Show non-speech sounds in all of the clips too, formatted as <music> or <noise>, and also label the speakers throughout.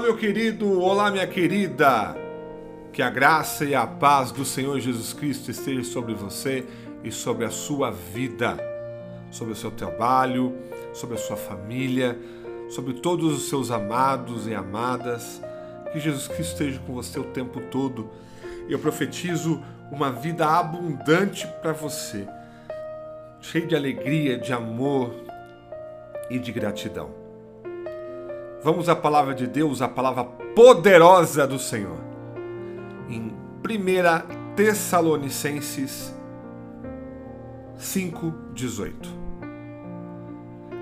Speaker 1: meu querido, olá, minha querida. Que a graça e a paz do Senhor Jesus Cristo esteja sobre você e sobre a sua vida, sobre o seu trabalho, sobre a sua família, sobre todos os seus amados e amadas. Que Jesus Cristo esteja com você o tempo todo. Eu profetizo uma vida abundante para você, cheia de alegria, de amor e de gratidão. Vamos à palavra de Deus, a palavra poderosa do Senhor. Em 1 Tessalonicenses 5:18.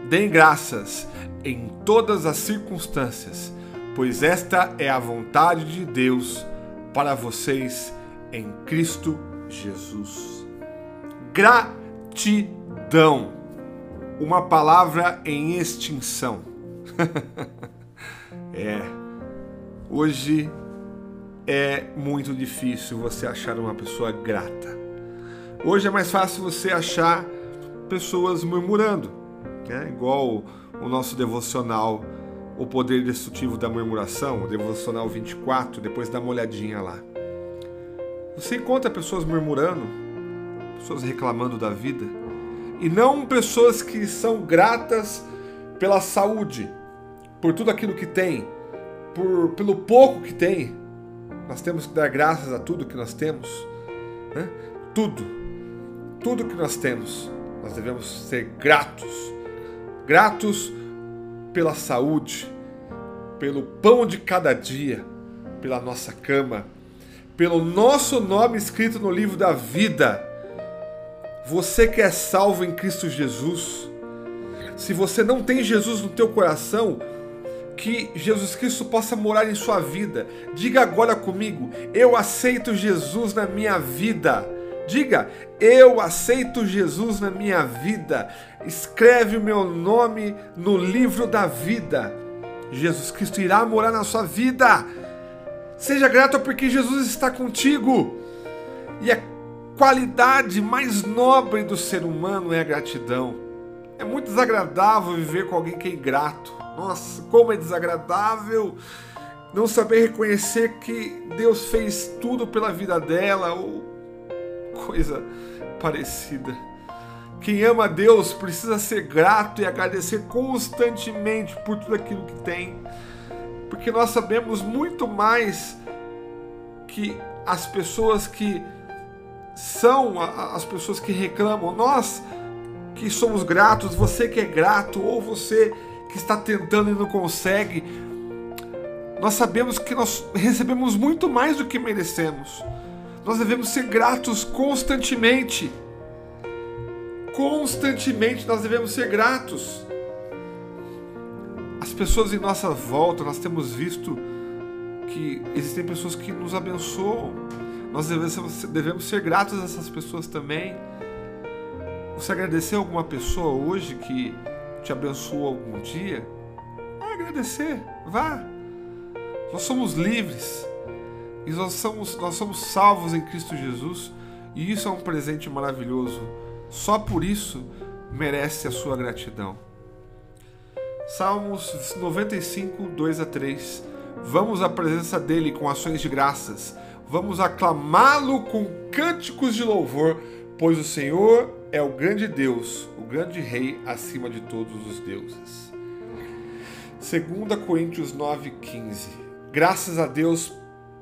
Speaker 1: Deem graças em todas as circunstâncias, pois esta é a vontade de Deus para vocês em Cristo Jesus. Gratidão. Uma palavra em extinção. <laughs> é. Hoje é muito difícil você achar uma pessoa grata. Hoje é mais fácil você achar pessoas murmurando, né? igual o nosso devocional O Poder Destrutivo da Murmuração, o devocional 24, depois dá uma olhadinha lá. Você encontra pessoas murmurando, pessoas reclamando da vida, e não pessoas que são gratas pela saúde, por tudo aquilo que tem, por, pelo pouco que tem. Nós temos que dar graças a tudo que nós temos, né? tudo, tudo que nós temos, nós devemos ser gratos, gratos pela saúde, pelo pão de cada dia, pela nossa cama, pelo nosso nome escrito no livro da vida. Você que é salvo em Cristo Jesus, se você não tem Jesus no teu coração, que Jesus Cristo possa morar em sua vida. Diga agora comigo: eu aceito Jesus na minha vida. Diga, eu aceito Jesus na minha vida. Escreve o meu nome no livro da vida. Jesus Cristo irá morar na sua vida. Seja grato porque Jesus está contigo. E a qualidade mais nobre do ser humano é a gratidão. É muito desagradável viver com alguém que é ingrato. Nossa, como é desagradável não saber reconhecer que Deus fez tudo pela vida dela ou coisa parecida. Quem ama Deus precisa ser grato e agradecer constantemente por tudo aquilo que tem porque nós sabemos muito mais que as pessoas que são as pessoas que reclamam, nós que somos gratos, você que é grato, ou você que está tentando e não consegue, nós sabemos que nós recebemos muito mais do que merecemos. Nós devemos ser gratos constantemente. Constantemente nós devemos ser gratos as pessoas em nossa volta, nós temos visto que existem pessoas que nos abençoam. Nós devemos, devemos ser gratos a essas pessoas também. Você agradecer a alguma pessoa hoje que te abençoou algum dia? É agradecer, vá. Nós somos livres e nós somos, nós somos salvos em Cristo Jesus e isso é um presente maravilhoso. Só por isso merece a sua gratidão. Salmos 95, 2 a 3. Vamos à presença dele com ações de graças. Vamos aclamá-lo com cânticos de louvor, pois o Senhor é o grande Deus, o grande Rei acima de todos os deuses. 2 Coríntios 9,15 Graças a Deus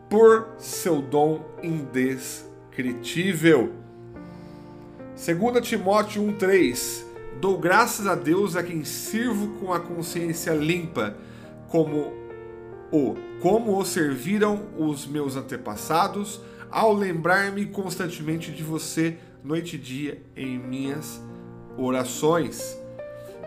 Speaker 1: por seu dom indescritível. 2 Timóteo 1,3 Dou graças a Deus a quem sirvo com a consciência limpa, como o como o serviram os meus antepassados, ao lembrar-me constantemente de você noite e dia em minhas orações.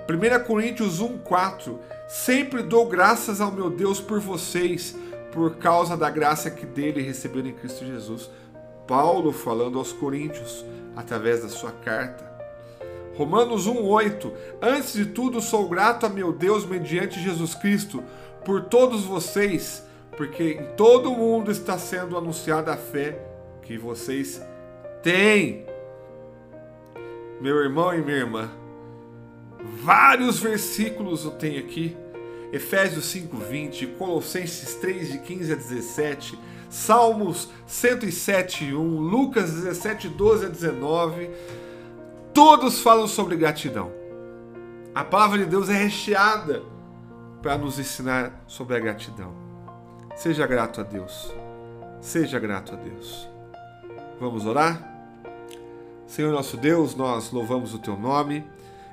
Speaker 1: 1 Coríntios 1:4 Sempre dou graças ao meu Deus por vocês, por causa da graça que dele receberam em Cristo Jesus. Paulo falando aos Coríntios através da sua carta. Romanos 1:8 Antes de tudo sou grato a meu Deus mediante Jesus Cristo por todos vocês, porque em todo o mundo está sendo anunciada a fé que vocês têm. Meu irmão e minha irmã, vários versículos eu tenho aqui. Efésios 5:20, Colossenses 3 de 15 a 17, Salmos 107, 1, Lucas 17, 12 a 19, todos falam sobre gratidão. A palavra de Deus é recheada para nos ensinar sobre a gratidão. Seja grato a Deus. Seja grato a Deus. Vamos orar? Senhor nosso Deus, nós louvamos o teu nome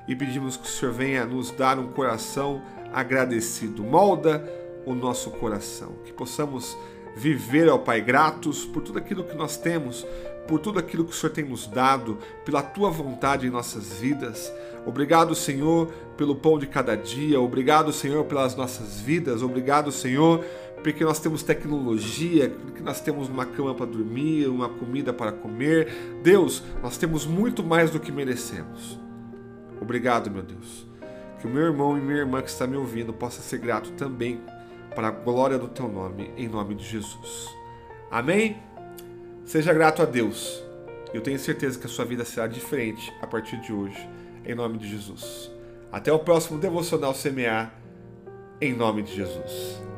Speaker 1: e pedimos que o Senhor venha nos dar um coração agradecido. Molda o nosso coração, que possamos viver ao Pai gratos por tudo aquilo que nós temos, por tudo aquilo que o Senhor tem nos dado, pela tua vontade em nossas vidas. Obrigado, Senhor, pelo pão de cada dia. Obrigado, Senhor, pelas nossas vidas. Obrigado, Senhor, porque nós temos tecnologia, porque nós temos uma cama para dormir, uma comida para comer. Deus, nós temos muito mais do que merecemos. Obrigado, meu Deus. Que o meu irmão e minha irmã que está me ouvindo possa ser grato também para a glória do teu nome, em nome de Jesus. Amém? Seja grato a Deus. Eu tenho certeza que a sua vida será diferente a partir de hoje, em nome de Jesus. Até o próximo devocional semear, em nome de Jesus.